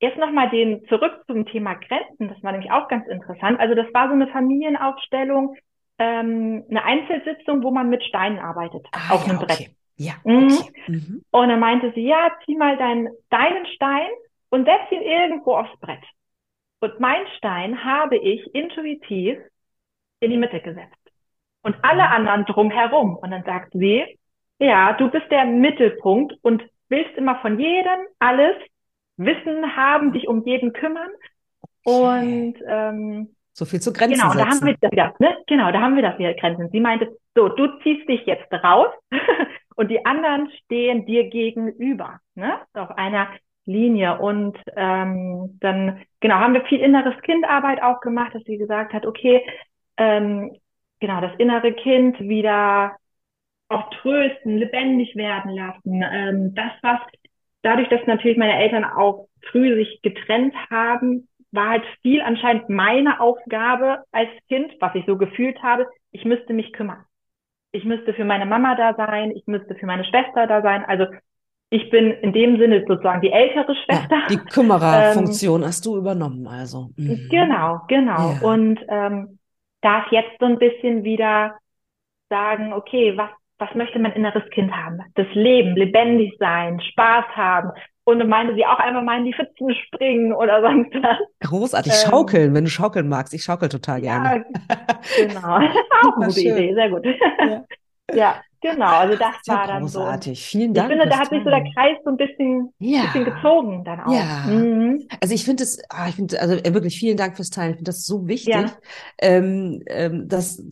jetzt nochmal den zurück zum Thema Grenzen. Das war nämlich auch ganz interessant. Also das war so eine Familienaufstellung, ähm, eine Einzelsitzung, wo man mit Steinen arbeitet, ah, auf ja, einem Brett. Okay. Ja. Mhm. Okay. Mhm. Und dann meinte sie, ja, zieh mal dein, deinen Stein und setz ihn irgendwo aufs Brett. Und mein Stein habe ich intuitiv in die Mitte gesetzt und alle anderen drumherum. Und dann sagt sie, ja, du bist der Mittelpunkt und willst immer von jedem alles wissen, haben, dich um jeden kümmern. Und ähm, so viel zu Grenzen Genau, da haben wir das wieder, ne? Genau, da haben wir das wieder Grenzen. Sie meinte, so, du ziehst dich jetzt raus und die anderen stehen dir gegenüber, ne? Auf einer Linie. Und ähm, dann, genau, haben wir viel inneres Kindarbeit auch gemacht, dass sie gesagt hat, okay, ähm, genau, das innere Kind wieder auch trösten, lebendig werden lassen. Ähm, das, was dadurch, dass natürlich meine Eltern auch früh sich getrennt haben, war halt viel anscheinend meine Aufgabe als Kind, was ich so gefühlt habe. Ich müsste mich kümmern. Ich müsste für meine Mama da sein. Ich müsste für meine Schwester da sein. Also ich bin in dem Sinne sozusagen die ältere Schwester. Ja, die Kümmererfunktion ähm, hast du übernommen, also. Mhm. Genau, genau. Ja. Und ähm, darf jetzt so ein bisschen wieder sagen, okay, was, was möchte mein inneres Kind haben? Das Leben, lebendig sein, Spaß haben. Und meinte sie auch einmal mal in die Pfützen springen oder sonst was. Großartig, ähm, schaukeln, wenn du schaukeln magst. Ich schaukel total gerne. Ja, genau. auch eine gute Idee, sehr gut. Ja. ja. Genau, also das ja war dann großartig. so. Vielen Dank. Ich finde, da hat sich so der Kreis so ein bisschen, ja. bisschen gezogen dann auch. Ja. Mhm. Also ich finde es, ah, ich finde, also äh, wirklich vielen Dank fürs Teilen. Ich finde das so wichtig, ja. ähm, ähm, dass,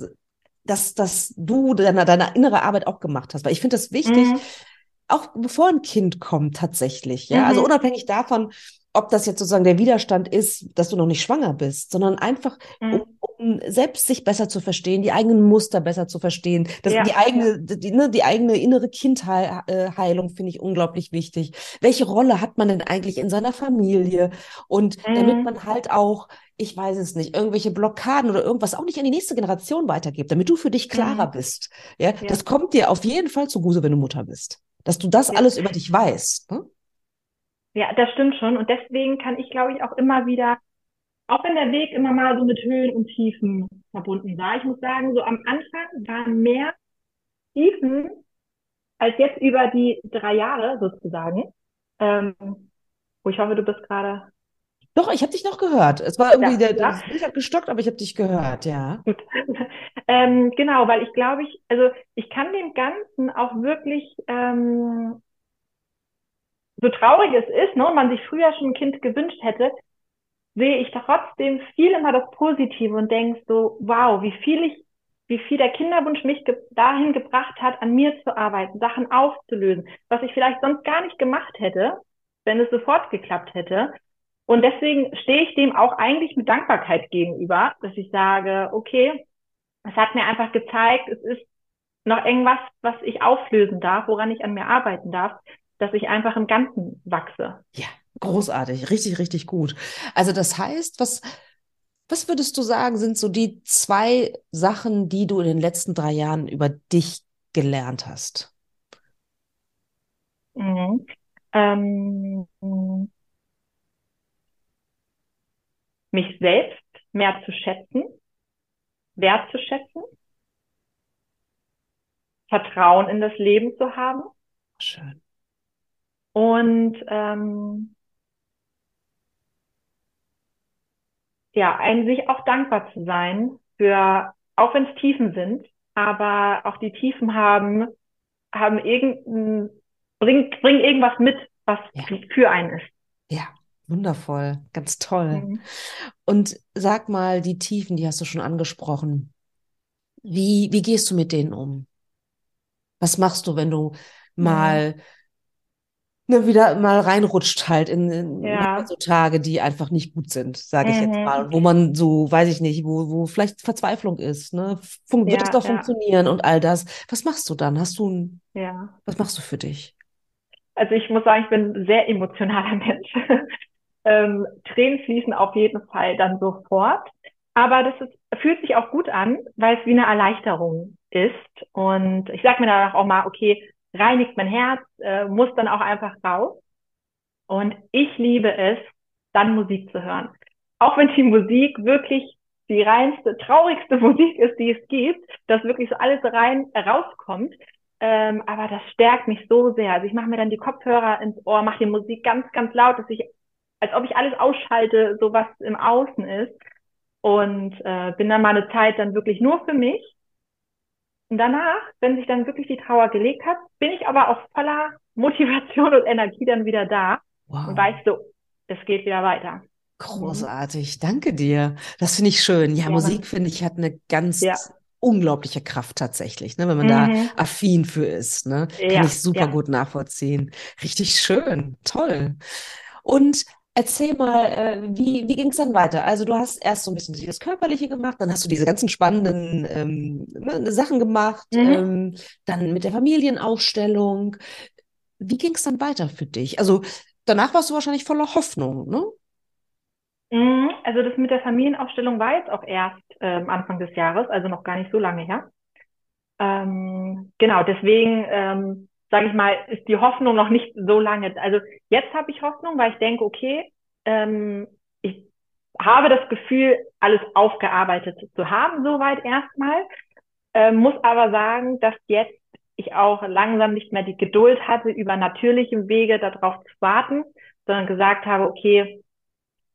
dass, dass du deine, deine innere Arbeit auch gemacht hast. Weil ich finde das wichtig, mhm. Auch bevor ein Kind kommt tatsächlich. Ja, also mhm. also unabhängig davon, ob das jetzt sozusagen der Widerstand ist, dass du noch nicht schwanger bist, sondern einfach, mhm. um, um, selbst sich besser zu verstehen, die eigenen Muster besser zu verstehen, das, ja. die eigene, die, ne, die eigene innere Kindheilung finde ich unglaublich wichtig. Welche Rolle hat man denn eigentlich in seiner Familie? Und mhm. damit man halt auch, ich weiß es nicht, irgendwelche Blockaden oder irgendwas auch nicht an die nächste Generation weitergibt, damit du für dich klarer mhm. bist. Ja? ja, das kommt dir auf jeden Fall zugute, wenn du Mutter bist. Dass du das ja. alles über dich weißt. Ne? Ja, das stimmt schon. Und deswegen kann ich, glaube ich, auch immer wieder, auch wenn der Weg immer mal so mit Höhen und Tiefen verbunden war, ich muss sagen, so am Anfang waren mehr Tiefen als jetzt über die drei Jahre sozusagen. Ähm, wo ich hoffe, du bist gerade. Doch, ich habe dich noch gehört. Es war irgendwie ja, der, ja. ich habe gestockt, aber ich habe dich gehört, ja. Ähm, genau, weil ich glaube, ich, also ich kann dem Ganzen auch wirklich ähm, so traurig es ist, ne, und man sich früher schon ein Kind gewünscht hätte, sehe ich trotzdem viel immer das Positive und denke so, wow, wie viel ich, wie viel der Kinderwunsch mich ge dahin gebracht hat, an mir zu arbeiten, Sachen aufzulösen, was ich vielleicht sonst gar nicht gemacht hätte, wenn es sofort geklappt hätte. Und deswegen stehe ich dem auch eigentlich mit Dankbarkeit gegenüber, dass ich sage, okay, es hat mir einfach gezeigt, es ist noch irgendwas, was ich auflösen darf, woran ich an mir arbeiten darf dass ich einfach im Ganzen wachse. Ja, großartig, richtig, richtig gut. Also das heißt, was, was würdest du sagen, sind so die zwei Sachen, die du in den letzten drei Jahren über dich gelernt hast? Mhm. Ähm, mich selbst mehr zu schätzen, wertzuschätzen, Vertrauen in das Leben zu haben. Schön. Und ähm, ja, ein sich auch dankbar zu sein für, auch wenn es Tiefen sind, aber auch die Tiefen haben, haben irgendein, bringen bring irgendwas mit, was ja. für einen ist. Ja, wundervoll, ganz toll. Mhm. Und sag mal, die Tiefen, die hast du schon angesprochen. Wie, wie gehst du mit denen um? Was machst du, wenn du mal mhm ne, wieder mal reinrutscht halt in, in ja. so Tage, die einfach nicht gut sind, sage ich mhm. jetzt mal. Und wo man so, weiß ich nicht, wo, wo vielleicht Verzweiflung ist, ne? Fun ja, wird es doch ja. funktionieren und all das. Was machst du dann? Hast du ein, ja. was machst du für dich? Also ich muss sagen, ich bin ein sehr emotionaler Mensch. Ähm, Tränen fließen auf jeden Fall dann sofort. Aber das ist, fühlt sich auch gut an, weil es wie eine Erleichterung ist. Und ich sage mir danach auch mal, okay, reinigt mein Herz, äh, muss dann auch einfach raus. Und ich liebe es, dann Musik zu hören. Auch wenn die Musik wirklich die reinste, traurigste Musik ist, die es gibt, dass wirklich so alles rein äh, rauskommt. Ähm, aber das stärkt mich so sehr. Also ich mache mir dann die Kopfhörer ins Ohr, mache die Musik ganz, ganz laut, dass ich, als ob ich alles ausschalte, so was im Außen ist. Und äh, bin dann mal eine Zeit dann wirklich nur für mich und danach, wenn sich dann wirklich die Trauer gelegt hat, bin ich aber auch voller Motivation und Energie dann wieder da wow. und weiß so, es geht wieder weiter. Großartig, danke dir. Das finde ich schön. Ja, ja Musik finde ich hat eine ganz ja. unglaubliche Kraft tatsächlich, ne, wenn man mhm. da affin für ist. Ne? Kann ja, ich super gut nachvollziehen. Richtig schön, toll. Und Erzähl mal, äh, wie, wie ging es dann weiter? Also du hast erst so ein bisschen das Körperliche gemacht, dann hast du diese ganzen spannenden ähm, ne, Sachen gemacht, Mhm. ähm, dann mit der Familienaufstellung. Wie ging es dann weiter für dich? Also danach warst du wahrscheinlich voller Hoffnung, ne? Mhm. Also das mit der Familienaufstellung war jetzt auch erst ähm, Anfang des Jahres, also noch gar nicht so lange her. Ähm, genau, deswegen ähm, sage ich mal, ist die Hoffnung noch nicht so lange. Also jetzt habe ich Hoffnung, weil ich denke, okay, ähm, ich habe das Gefühl, alles aufgearbeitet zu haben, soweit erstmal. Ähm, muss aber sagen, dass jetzt ich auch langsam nicht mehr die Geduld hatte, über natürlichem Wege darauf zu warten, sondern gesagt habe, okay,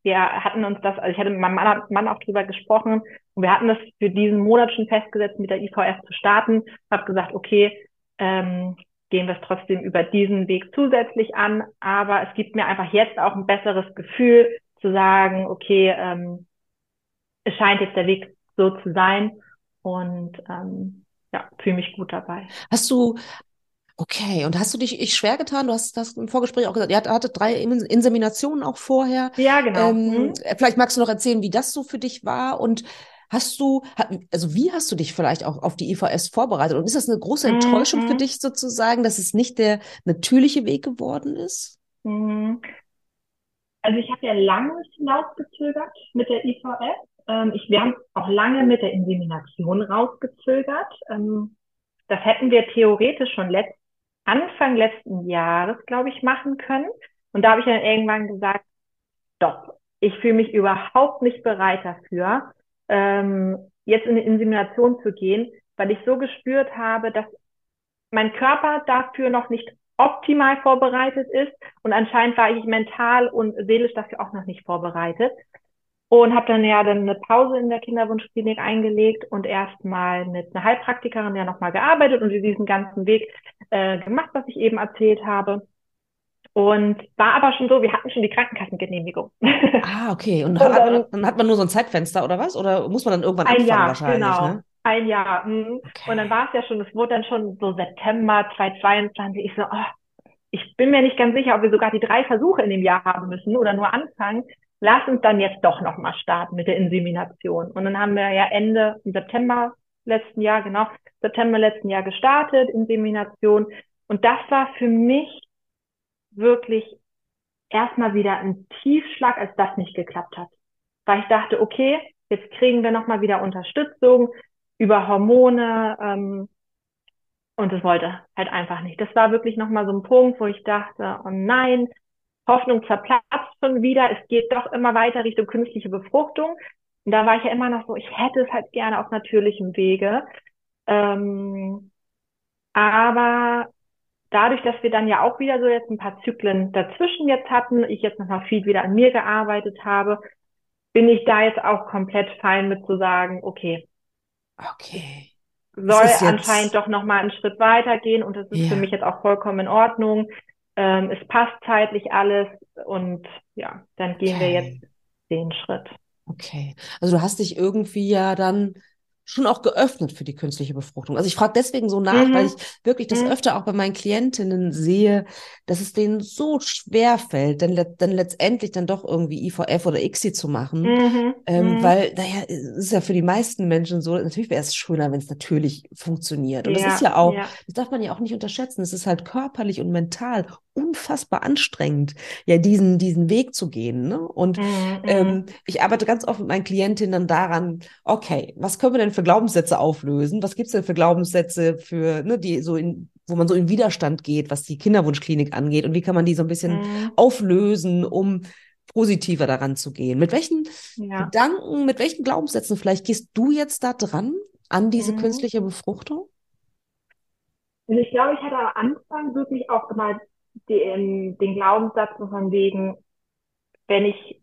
wir hatten uns das, also ich hatte mit meinem Mann, auch drüber gesprochen und wir hatten das für diesen Monat schon festgesetzt, mit der IVF zu starten. Habe gesagt, okay, ähm, gehen wir es trotzdem über diesen Weg zusätzlich an, aber es gibt mir einfach jetzt auch ein besseres Gefühl zu sagen, okay, ähm, es scheint jetzt der Weg so zu sein und ähm, ja, fühle mich gut dabei. Hast du, okay, und hast du dich ich schwer getan? Du hast das im Vorgespräch auch gesagt, ihr hattet drei Inseminationen auch vorher. Ja, genau. Ähm, Mhm. vielleicht magst du noch erzählen, wie das so für dich war und Hast du, also wie hast du dich vielleicht auch auf die IVS vorbereitet? Und ist das eine große Enttäuschung für Mhm. dich sozusagen, dass es nicht der natürliche Weg geworden ist? Mhm. Also ich habe ja lange hinausgezögert mit der IVF. Ähm, ich, wir haben auch lange mit der Insemination rausgezögert. Ähm, das hätten wir theoretisch schon letzt, Anfang letzten Jahres, glaube ich, machen können. Und da habe ich dann irgendwann gesagt, stopp, ich fühle mich überhaupt nicht bereit dafür, ähm, jetzt in eine Insemination zu gehen, weil ich so gespürt habe, dass mein Körper dafür noch nicht optimal vorbereitet ist und anscheinend war ich mental und seelisch dafür auch noch nicht vorbereitet und habe dann ja dann eine Pause in der Kinderwunschklinik eingelegt und erstmal mit einer Heilpraktikerin ja nochmal gearbeitet und diesen ganzen Weg äh, gemacht, was ich eben erzählt habe. Und war aber schon so, wir hatten schon die Krankenkassengenehmigung. Ah, okay. Und, Und hat, dann hat man nur so ein Zeitfenster oder was? Oder muss man dann irgendwann Ein anfangen Jahr, wahrscheinlich, genau. ne? Ein Jahr. mhm. Okay. Und dann war es ja schon, es wurde dann schon so September 2022. Ich so, oh, ich bin mir nicht ganz sicher, ob wir sogar die drei Versuche in dem Jahr haben müssen oder nur anfangen. Lass uns dann jetzt doch nochmal starten mit der Insemination. Und dann haben wir ja Ende September letzten Jahr, genau, September letzten Jahr gestartet, Insemination. Und das war für mich wirklich erstmal wieder ein Tiefschlag, als das nicht geklappt hat. Weil ich dachte, okay, jetzt kriegen wir nochmal wieder Unterstützung über Hormone, ähm, und es wollte halt einfach nicht. Das war wirklich nochmal so ein Punkt, wo ich dachte, oh nein, Hoffnung zerplatzt schon wieder. Es geht doch immer weiter Richtung künstliche Befruchtung. Und da war ich ja immer noch so, ich hätte es halt gerne auf natürlichem Wege. Ähm, aber dadurch, dass wir dann ja auch wieder so jetzt ein paar Zyklen dazwischen jetzt hatten, ich jetzt noch mal viel wieder an mir gearbeitet habe, bin ich da jetzt auch komplett fein mit zu sagen, okay, Okay. soll anscheinend doch noch mal einen Schritt weitergehen und das ist Ja. für mich jetzt auch vollkommen in Ordnung. Ähm, es passt zeitlich alles und ja, dann gehen wir Okay. jetzt den Schritt. Okay. Also du hast dich irgendwie ja dann schon auch geöffnet für die künstliche Befruchtung. Also ich frage deswegen so nach, Mhm. weil ich wirklich das Mhm. öfter auch bei meinen Klientinnen sehe, dass es denen so schwer fällt, dann, dann letztendlich dann doch irgendwie IVF oder ICSI zu machen. Mhm. Ähm, Mhm. weil, naja, es ist ja für die meisten Menschen so, natürlich wäre es schöner, wenn es natürlich funktioniert. Und das ist ja auch, ja. das darf man ja auch nicht unterschätzen. Es ist halt körperlich und mental unfassbar anstrengend, ja, diesen, diesen Weg zu gehen. Ne? Und Mhm. ähm, ich arbeite ganz oft mit meinen Klientinnen daran, okay, was können wir denn für Glaubenssätze auflösen? Was gibt's denn für Glaubenssätze für, ne, die so in, wo man so in Widerstand geht, was die Kinderwunschklinik angeht? Und wie kann man die so ein bisschen Mhm. auflösen, um positiver daran zu gehen? Mit welchen Ja. Gedanken, mit welchen Glaubenssätzen vielleicht gehst du jetzt da dran an diese Mhm. künstliche Befruchtung? Also ich glaube, ich hatte am Anfang wirklich auch immer den, den Glaubenssatz von wegen, wenn ich,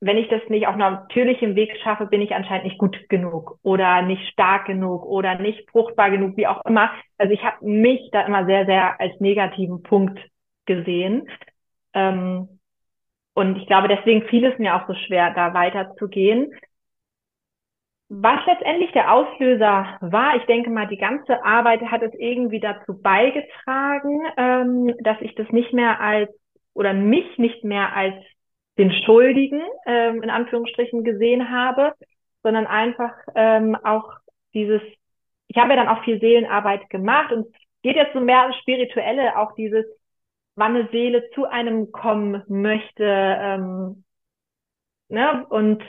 wenn ich das nicht auf natürlichem Weg schaffe, bin ich anscheinend nicht gut genug oder nicht stark genug oder nicht fruchtbar genug, wie auch immer. Also ich habe mich da immer sehr, sehr als negativen Punkt gesehen. Ähm, und ich glaube, deswegen fiel es mir auch so schwer, da weiterzugehen. Was letztendlich der Auslöser war, ich denke mal, die ganze Arbeit hat es irgendwie dazu beigetragen, ähm, dass ich das nicht mehr als oder mich nicht mehr als den Schuldigen ähm, in Anführungsstrichen gesehen habe, sondern einfach ähm, auch dieses, ich habe ja dann auch viel Seelenarbeit gemacht und geht jetzt so mehr Spirituelle, auch dieses, wann eine Seele zu einem kommen möchte, ähm, ne? Und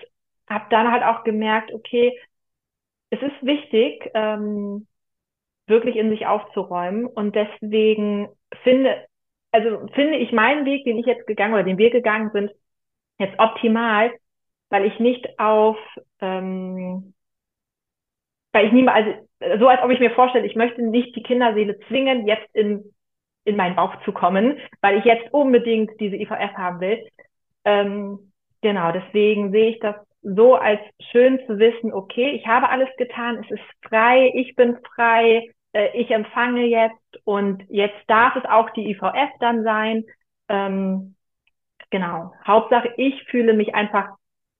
habe dann halt auch gemerkt, okay, es ist wichtig, ähm, wirklich in sich aufzuräumen und deswegen finde, also finde ich meinen Weg, den ich jetzt gegangen oder den wir gegangen sind, jetzt optimal, weil ich nicht auf, ähm, weil ich niemals, also so als ob ich mir vorstelle, ich möchte nicht die Kinderseele zwingen, jetzt in, in meinen Bauch zu kommen, weil ich jetzt unbedingt diese IVF haben will. Ähm, genau, deswegen sehe ich das so als schön zu wissen, okay, ich habe alles getan, es ist frei, ich bin frei, äh, ich empfange jetzt und jetzt darf es auch die IVF dann sein. Ähm, genau. Hauptsache, ich fühle mich einfach,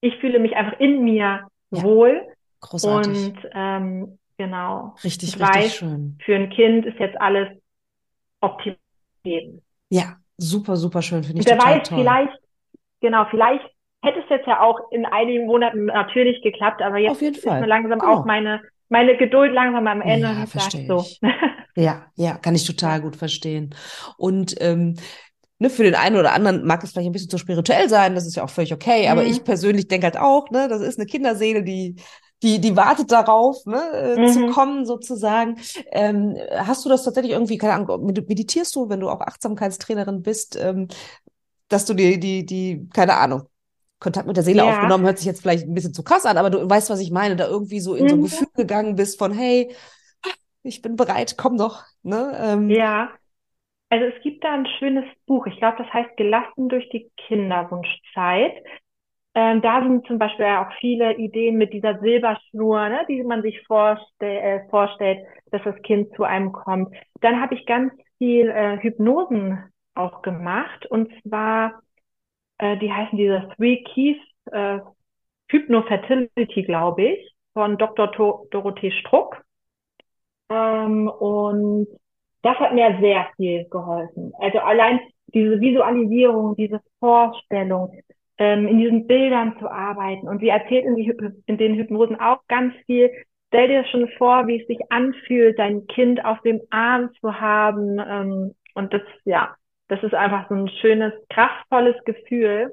ich fühle mich einfach in mir ja. wohl. Großartig. Und ähm, genau. Richtig, ich richtig weiß, schön. Für ein Kind ist jetzt alles optimal. Ja, super, super schön, finde ich. Und wer total weiß, toll. vielleicht, genau, vielleicht hätte es jetzt ja auch in einigen Monaten natürlich geklappt, aber jetzt ist mir langsam genau. auch meine meine Geduld langsam am Ende. Ja, verstehe so. ja, ja, kann ich total gut verstehen. Und ähm, ne, für den einen oder anderen mag es vielleicht ein bisschen zu spirituell sein, das ist ja auch völlig okay, aber mhm. ich persönlich denke halt auch, ne, das ist eine Kinderseele, die die, die wartet darauf, ne, äh, mhm. zu kommen sozusagen. Ähm, hast du das tatsächlich irgendwie, keine Ahnung, meditierst du, wenn du auch Achtsamkeitstrainerin bist, ähm, dass du dir die, die, keine Ahnung, Kontakt mit der Seele ja. aufgenommen, hört sich jetzt vielleicht ein bisschen zu krass an, aber du weißt, was ich meine, da irgendwie so in so ein mhm. Gefühl gegangen bist von, hey, ich bin bereit, komm doch. Ne? Ähm, ja, also es gibt da ein schönes Buch, ich glaube, das heißt Gelassen durch die Kinderwunschzeit. Ähm, da sind zum Beispiel auch viele Ideen mit dieser Silberschnur, ne, die man sich vorstell, äh, vorstellt, dass das Kind zu einem kommt. Dann habe ich ganz viel äh, Hypnosen auch gemacht und zwar äh, die heißen diese Three Keys äh, Hypnofertility, glaube ich, von Dr. To Dorothee Struck. Ähm, und das hat mir sehr viel geholfen. Also allein diese Visualisierung, diese Vorstellung, ähm, in diesen Bildern zu arbeiten. Und sie erzählt in, in den Hypnosen auch ganz viel. Stell dir schon vor, wie es sich anfühlt, dein Kind auf dem Arm zu haben. Ähm, und das, ja, das ist einfach so ein schönes, kraftvolles Gefühl,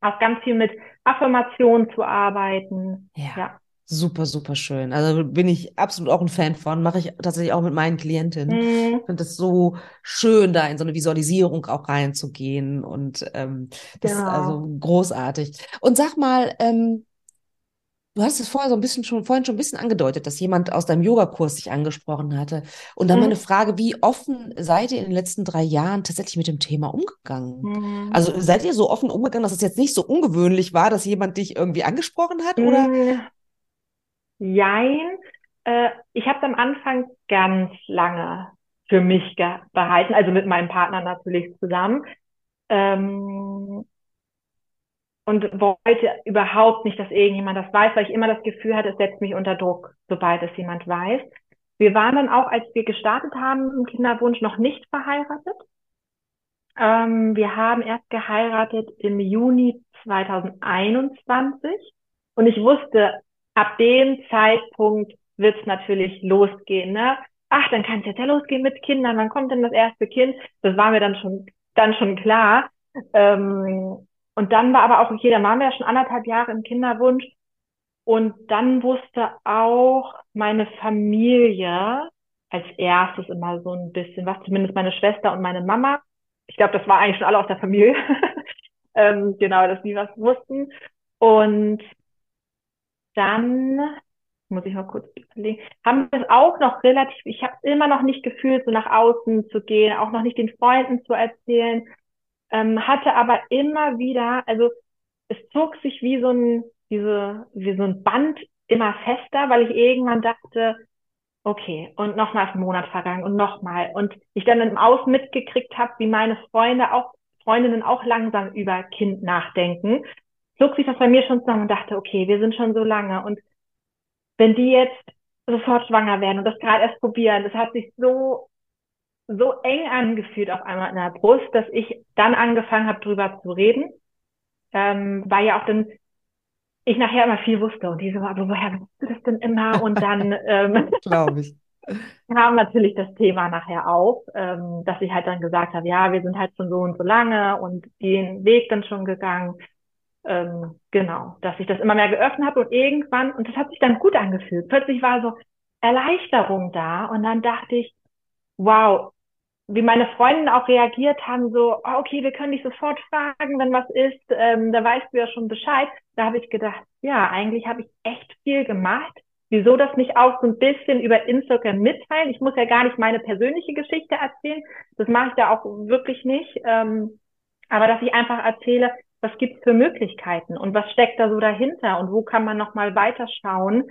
auch ganz viel mit Affirmationen zu arbeiten. Ja. ja. Super, super schön. Also bin ich absolut auch ein Fan von. Mache ich tatsächlich auch mit meinen Klientinnen. Mhm. Ich finde es so schön, da in so eine Visualisierung auch reinzugehen. Und ähm, das genau. ist also großartig. Und sag mal, ähm, Du hast es vorher so ein bisschen schon, vorhin schon ein bisschen angedeutet, dass jemand aus deinem Yogakurs dich angesprochen hatte. Und dann mhm. meine Frage, wie offen seid ihr in den letzten drei Jahren tatsächlich mit dem Thema umgegangen? Mhm. Also seid ihr so offen umgegangen, dass es jetzt nicht so ungewöhnlich war, dass jemand dich irgendwie angesprochen hat, oder? Mhm. Jein. Äh, ich habe am Anfang ganz lange für mich behalten, also mit meinem Partner natürlich zusammen. Ähm, und wollte überhaupt nicht, dass irgendjemand das weiß, weil ich immer das Gefühl hatte, es setzt mich unter Druck, sobald es jemand weiß. Wir waren dann auch, als wir gestartet haben im Kinderwunsch, noch nicht verheiratet. Ähm, wir haben erst geheiratet im Juni 2021 und ich wusste, ab dem Zeitpunkt wird es natürlich losgehen. Ne? Ach, dann kann es jetzt ja losgehen mit Kindern, wann kommt denn das erste Kind? Das war mir dann schon, dann schon klar. Ähm, und dann war aber auch, okay, dann waren wir ja schon anderthalb Jahre im Kinderwunsch. Und dann wusste auch meine Familie als erstes immer so ein bisschen was, zumindest meine Schwester und meine Mama. Ich glaube, das war eigentlich schon alle aus der Familie. ähm, genau, dass die was wussten. Und dann muss ich mal kurz überlegen, haben wir es auch noch relativ, ich habe immer noch nicht gefühlt, so nach außen zu gehen, auch noch nicht den Freunden zu erzählen ähm, hatte aber immer wieder, also es zog sich wie so ein, diese, wie so ein Band immer fester, weil ich irgendwann dachte, okay, und nochmal ein Monat vergangen und nochmal. Und ich dann im Außen mitgekriegt habe, wie meine Freunde auch, Freundinnen auch langsam über Kind nachdenken, zog sich das bei mir schon zusammen und dachte, okay, wir sind schon so lange. Und wenn die jetzt sofort schwanger werden und das gerade erst probieren, das hat sich so so eng angefühlt auf einmal in der Brust, dass ich dann angefangen habe, drüber zu reden. ähm, war ja auch dann ich nachher immer viel wusste und die so, aber woher weißt du das denn immer? Und dann ähm, glaube ich. kam natürlich das Thema nachher auf, ähm, dass ich halt dann gesagt habe, ja, wir sind halt schon so und so lange und den Weg dann schon gegangen. Ähm, genau, dass ich das immer mehr geöffnet habe und irgendwann, und das hat sich dann gut angefühlt. Plötzlich war so Erleichterung da und dann dachte ich, wow, wie meine Freundinnen auch reagiert haben, so, oh, okay, wir können dich sofort fragen, wenn was ist, ähm, da weißt du ja schon Bescheid. Da habe ich gedacht, ja, eigentlich habe ich echt viel gemacht. Wieso das nicht auch so ein bisschen über Instagram mitteilen? Ich muss ja gar nicht meine persönliche Geschichte erzählen. Das mache ich ja auch wirklich nicht. Ähm, aber dass ich einfach erzähle, was gibt's für Möglichkeiten und was steckt da so dahinter und wo kann man nochmal weiterschauen,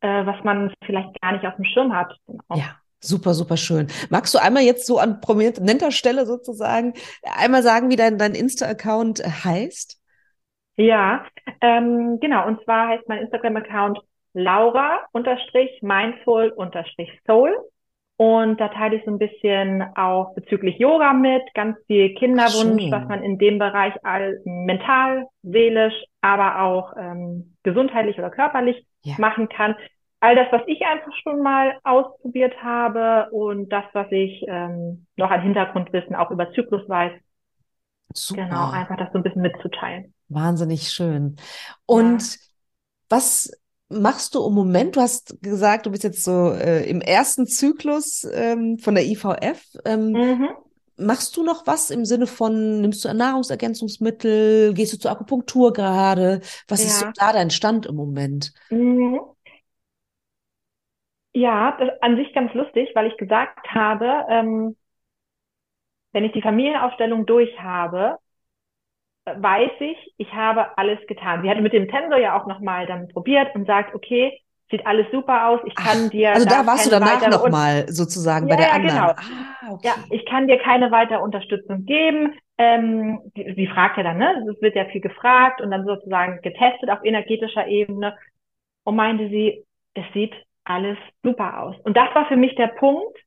äh, was man vielleicht gar nicht auf dem Schirm hat. Ja. Super, super schön. Magst du einmal jetzt so an prominenter Stelle sozusagen einmal sagen, wie dein, dein Insta-Account heißt? Ja, ähm, genau. Und zwar heißt mein Instagram-Account Laura-mindful-soul. Und da teile ich so ein bisschen auch bezüglich Yoga mit, ganz viel Kinderwunsch, was man in dem Bereich all, mental, seelisch, aber auch ähm, gesundheitlich oder körperlich ja. machen kann all das, was ich einfach schon mal ausprobiert habe und das, was ich ähm, noch an Hintergrundwissen auch über Zyklus weiß. Super. Genau, einfach das so ein bisschen mitzuteilen. Wahnsinnig schön. Und ja. was machst du im Moment? Du hast gesagt, du bist jetzt so äh, im ersten Zyklus ähm, von der IVF. Ähm, mhm. Machst du noch was im Sinne von, nimmst du Nahrungsergänzungsmittel, gehst du zur Akupunktur gerade? Was ja. ist so da dein Stand im Moment? Mhm. Ja, das an sich ganz lustig, weil ich gesagt habe, ähm, wenn ich die Familienaufstellung durch habe, weiß ich, ich habe alles getan. Sie hatte mit dem Tensor ja auch nochmal dann probiert und sagt, okay, sieht alles super aus, ich kann Ach, dir. Also da warst du danach nochmal sozusagen ja, bei der ja, anderen. Genau. Ah, okay. Ja, ich kann dir keine weitere Unterstützung geben. Ähm, sie, sie fragt ja dann, ne? Es wird ja viel gefragt und dann sozusagen getestet auf energetischer Ebene. Und meinte sie, es sieht alles super aus. Und das war für mich der Punkt,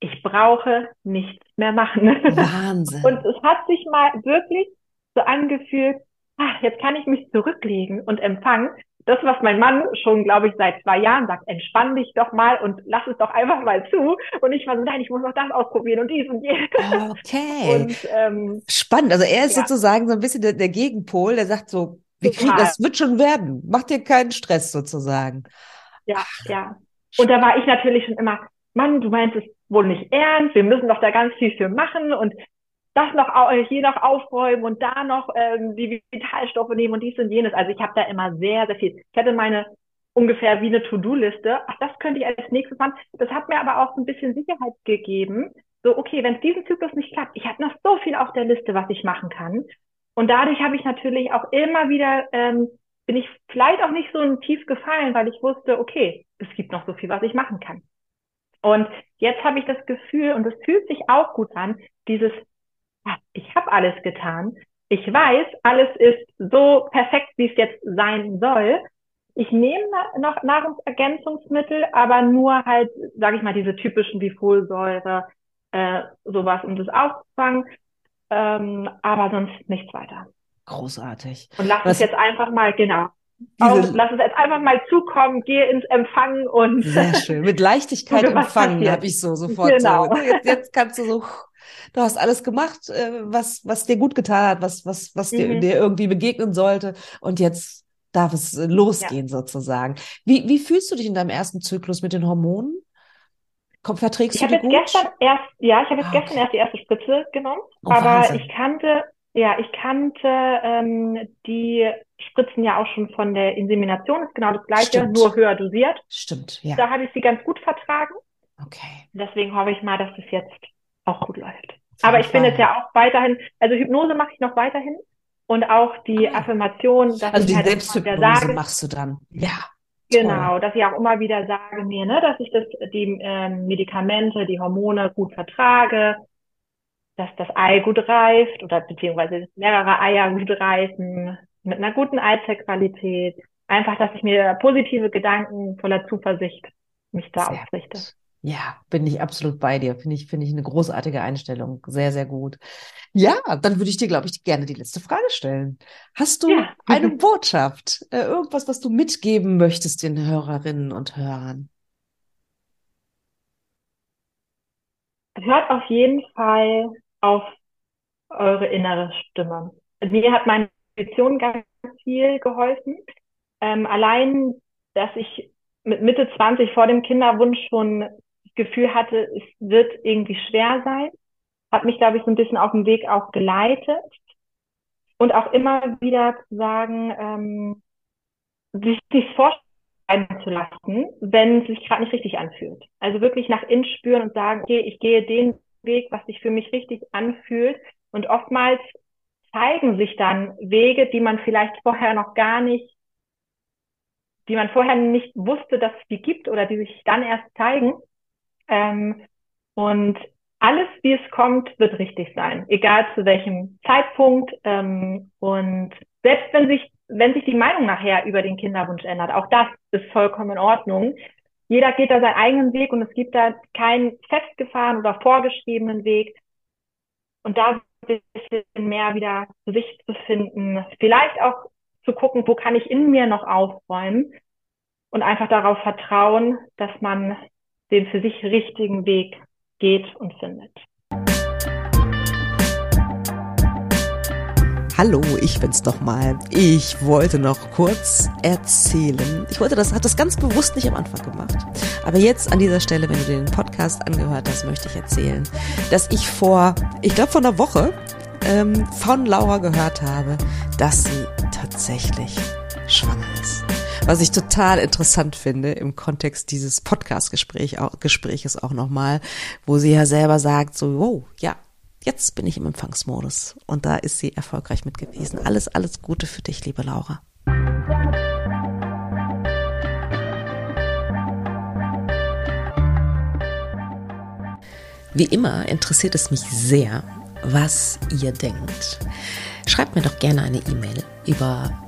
ich brauche nichts mehr machen. Wahnsinn. Und es hat sich mal wirklich so angefühlt, ach, jetzt kann ich mich zurücklegen und empfangen. Das, was mein Mann schon, glaube ich, seit zwei Jahren sagt, entspann dich doch mal und lass es doch einfach mal zu. Und ich war so, nein, ich muss noch das ausprobieren und dies und jenes. Okay. Und, ähm, Spannend. Also er ist ja. sozusagen so ein bisschen der, der Gegenpol, der sagt so, wir kriegen, das wird schon werden. Mach dir keinen Stress sozusagen. Ja, ja. Und da war ich natürlich schon immer, Mann, du meinst es wohl nicht ernst, wir müssen doch da ganz viel für machen und das noch hier noch aufräumen und da noch ähm, die Vitalstoffe nehmen und dies und jenes. Also ich habe da immer sehr, sehr viel. Ich hatte meine ungefähr wie eine To-Do-Liste. Ach, das könnte ich als nächstes machen. Das hat mir aber auch ein bisschen Sicherheit gegeben. So, okay, wenn es diesen Zyklus nicht klappt, ich habe noch so viel auf der Liste, was ich machen kann. Und dadurch habe ich natürlich auch immer wieder ähm, bin ich vielleicht auch nicht so tief gefallen, weil ich wusste, okay, es gibt noch so viel, was ich machen kann. Und jetzt habe ich das Gefühl, und es fühlt sich auch gut an, dieses, ah, ich habe alles getan. Ich weiß, alles ist so perfekt, wie es jetzt sein soll. Ich nehme noch Nahrungsergänzungsmittel, aber nur halt, sage ich mal, diese typischen wie Folsäure, äh, sowas, um das aufzufangen. Ähm, aber sonst nichts weiter. Großartig. Und lass es jetzt einfach mal, genau. Auch, lass es jetzt einfach mal zukommen, geh ins Empfangen und. Sehr schön. Mit Leichtigkeit empfangen, habe ich so sofort genau. so. Jetzt, jetzt kannst du so, du hast alles gemacht, äh, was, was dir gut getan hat, was, was, was dir, mhm. dir irgendwie begegnen sollte. Und jetzt darf es äh, losgehen ja. sozusagen. Wie, wie fühlst du dich in deinem ersten Zyklus mit den Hormonen? Komm, verträgst ich du die gut? Gestern erst, ja, ich habe jetzt ah, okay. gestern erst die erste Spritze genommen, oh, aber Wahnsinn. ich kannte ja, ich kannte ähm, die Spritzen ja auch schon von der Insemination, ist genau das gleiche, Stimmt. nur höher dosiert. Stimmt, ja. Da habe ich sie ganz gut vertragen. Okay. Deswegen hoffe ich mal, dass es jetzt auch gut läuft. Aber ich bin jetzt ja auch weiterhin, also Hypnose mache ich noch weiterhin und auch die ah. Affirmation, dass also ich die halt Selbsthypnose sage, machst du dann. Ja. Genau, toll. dass ich auch immer wieder sage mir, ne, dass ich das, die ähm, Medikamente, die Hormone gut vertrage, dass das Ei gut reift oder beziehungsweise mehrere Eier gut reifen mit einer guten Eizellqualität. Einfach, dass ich mir positive Gedanken voller Zuversicht mich da Sehr ausrichte. Ja, bin ich absolut bei dir. Finde ich, finde ich eine großartige Einstellung. Sehr, sehr gut. Ja, dann würde ich dir, glaube ich, gerne die letzte Frage stellen. Hast du Ja. eine Botschaft, äh, irgendwas, was du mitgeben möchtest den Hörerinnen und Hörern? Hört auf jeden Fall auf eure innere Stimme. Mir hat meine Intuition ganz viel geholfen. Ähm, allein, dass ich mit Mitte 20 vor dem Kinderwunsch schon das Gefühl hatte, es wird irgendwie schwer sein, hat mich, glaube ich, so ein bisschen auf dem Weg auch geleitet. Und auch immer wieder zu sagen, ähm, sich nicht vorschreiben zu lassen, wenn es sich gerade nicht richtig anfühlt. Also wirklich nach innen spüren und sagen, okay, ich gehe den Weg, was sich für mich richtig anfühlt. Und oftmals zeigen sich dann Wege, die man vielleicht vorher noch gar nicht, die man vorher nicht wusste, dass es die gibt oder die sich dann erst zeigen. Ähm, und alles, wie es kommt, wird richtig sein, egal zu welchem Zeitpunkt. Ähm, und selbst wenn sich, wenn sich die Meinung nachher über den Kinderwunsch ändert, auch das ist vollkommen in Ordnung. Jeder geht da seinen eigenen Weg und es gibt da keinen festgefahrenen oder vorgeschriebenen Weg. Und da ein bisschen mehr wieder zu sich zu finden, vielleicht auch zu gucken, wo kann ich in mir noch aufräumen und einfach darauf vertrauen, dass man den für sich richtigen Weg geht und findet. Hallo, ich bin's nochmal. Ich wollte noch kurz erzählen. Ich wollte das, hat das ganz bewusst nicht am Anfang gemacht. Aber jetzt an dieser Stelle, wenn du den Podcast angehört hast, möchte ich erzählen, dass ich vor, ich glaube vor einer Woche, ähm, von Laura gehört habe, dass sie tatsächlich schwanger ist. Was ich total interessant finde im Kontext dieses Podcast-Gespräch, auch, auch nochmal, wo sie ja selber sagt, so, wow, ja, jetzt bin ich im Empfangsmodus. Und da ist sie erfolgreich mit gewesen. Alles, alles Gute für dich, liebe Laura. Wie immer interessiert es mich sehr, was ihr denkt. Schreibt mir doch gerne eine E-Mail über